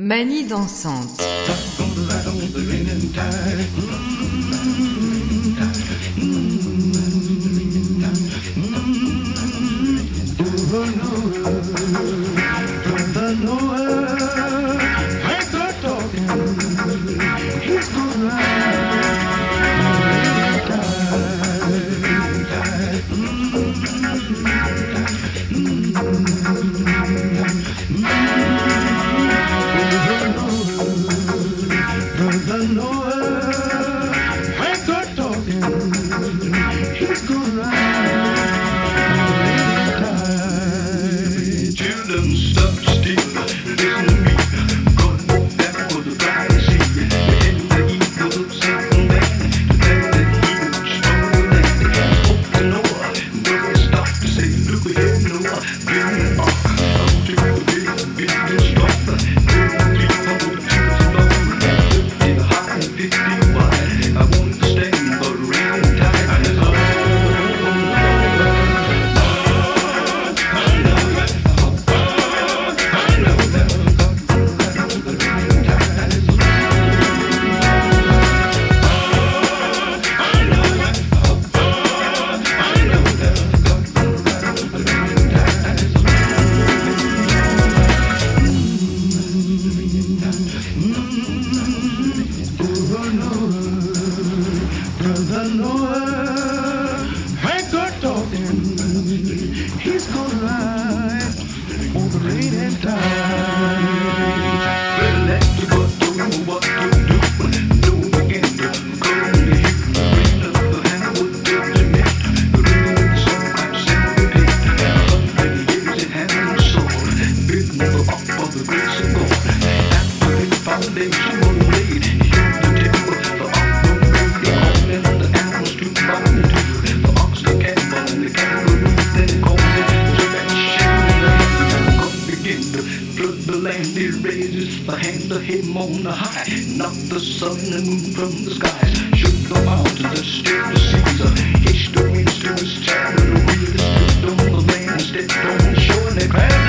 Manie dansante. is the hand of him on the high, knock the sun and moon from the sky. shoot the mountain, the still the Caesar. Uh, Hitched the wings to his chariot, the wheel is on the land, stepped on the shore, and they cried.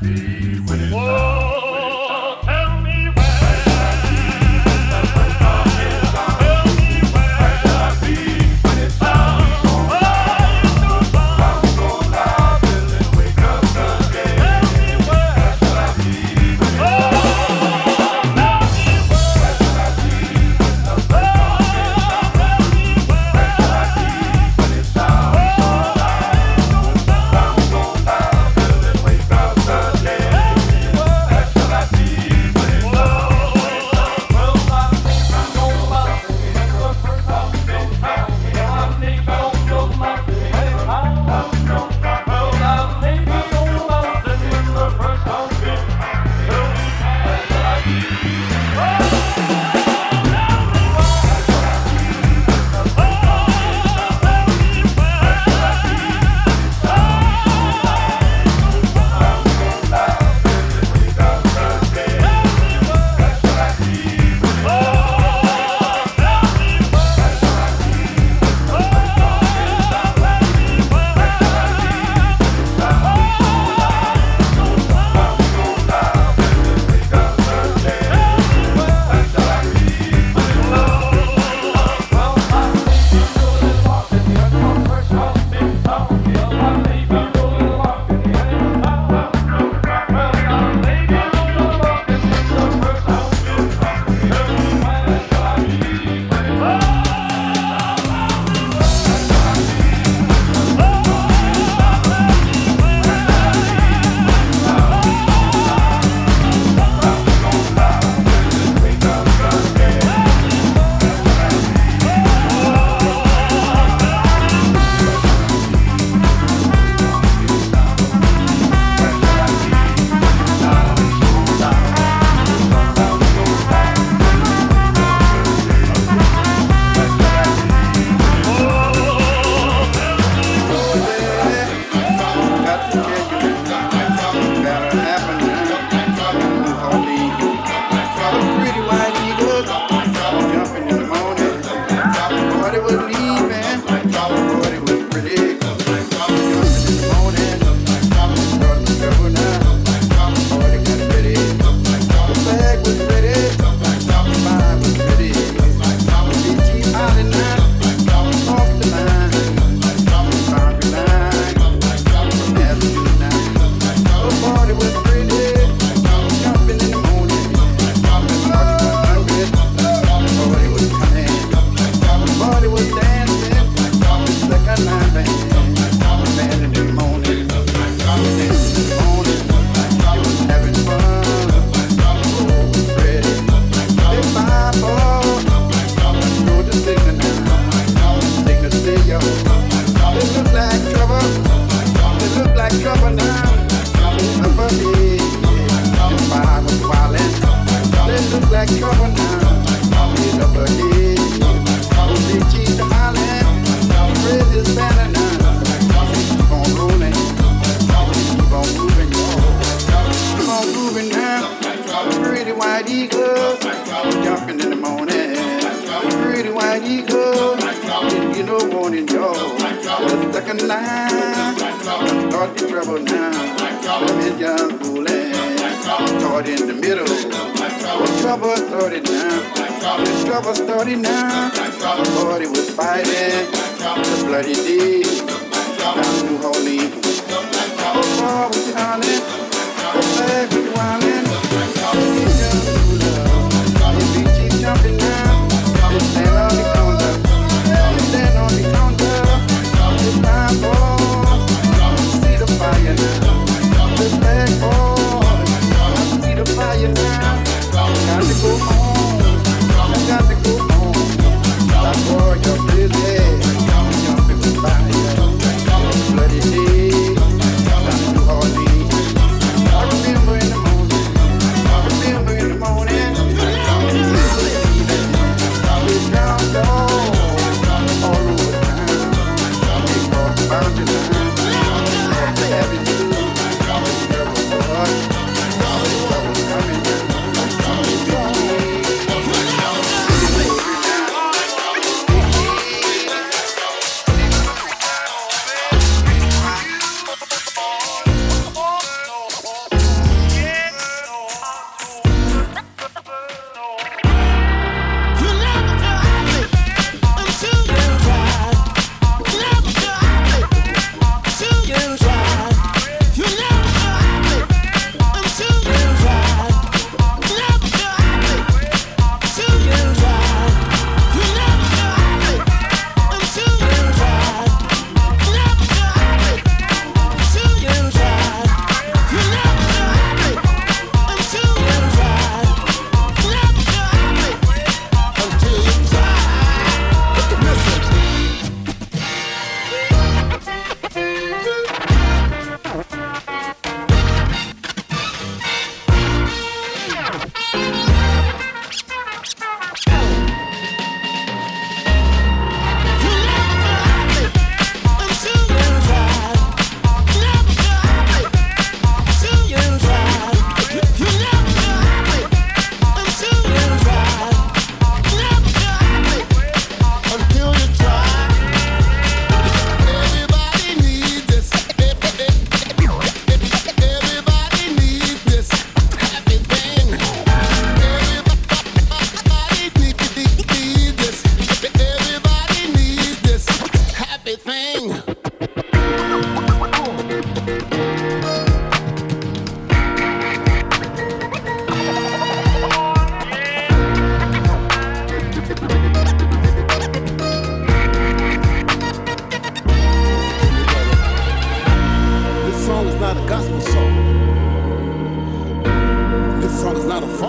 happy recognize. Thought you trouble now. Women young fooling. Caught in the middle. Trouble started now. The trouble started now. The it was fighting. The bloody deed. Now new holy. Oh, far was yawning. Oh, back was wildin'. Young fooler. If you keep jumping now, this ain't all the Got to go. I got to go you're busy.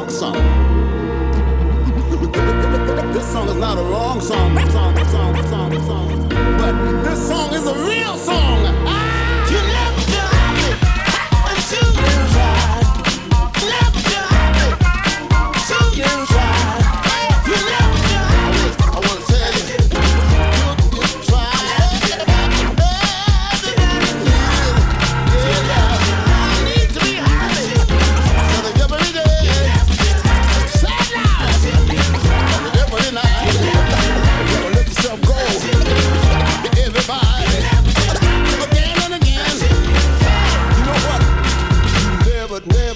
some.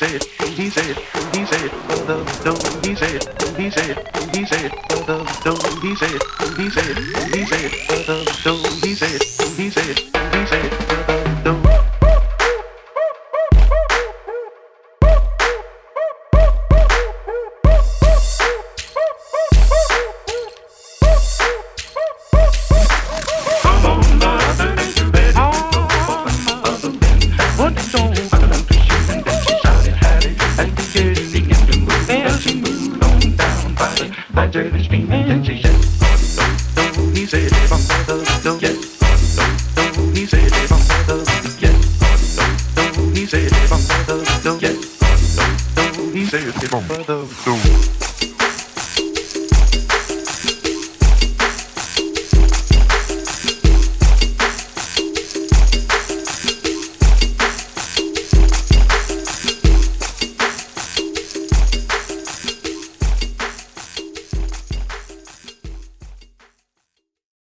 he said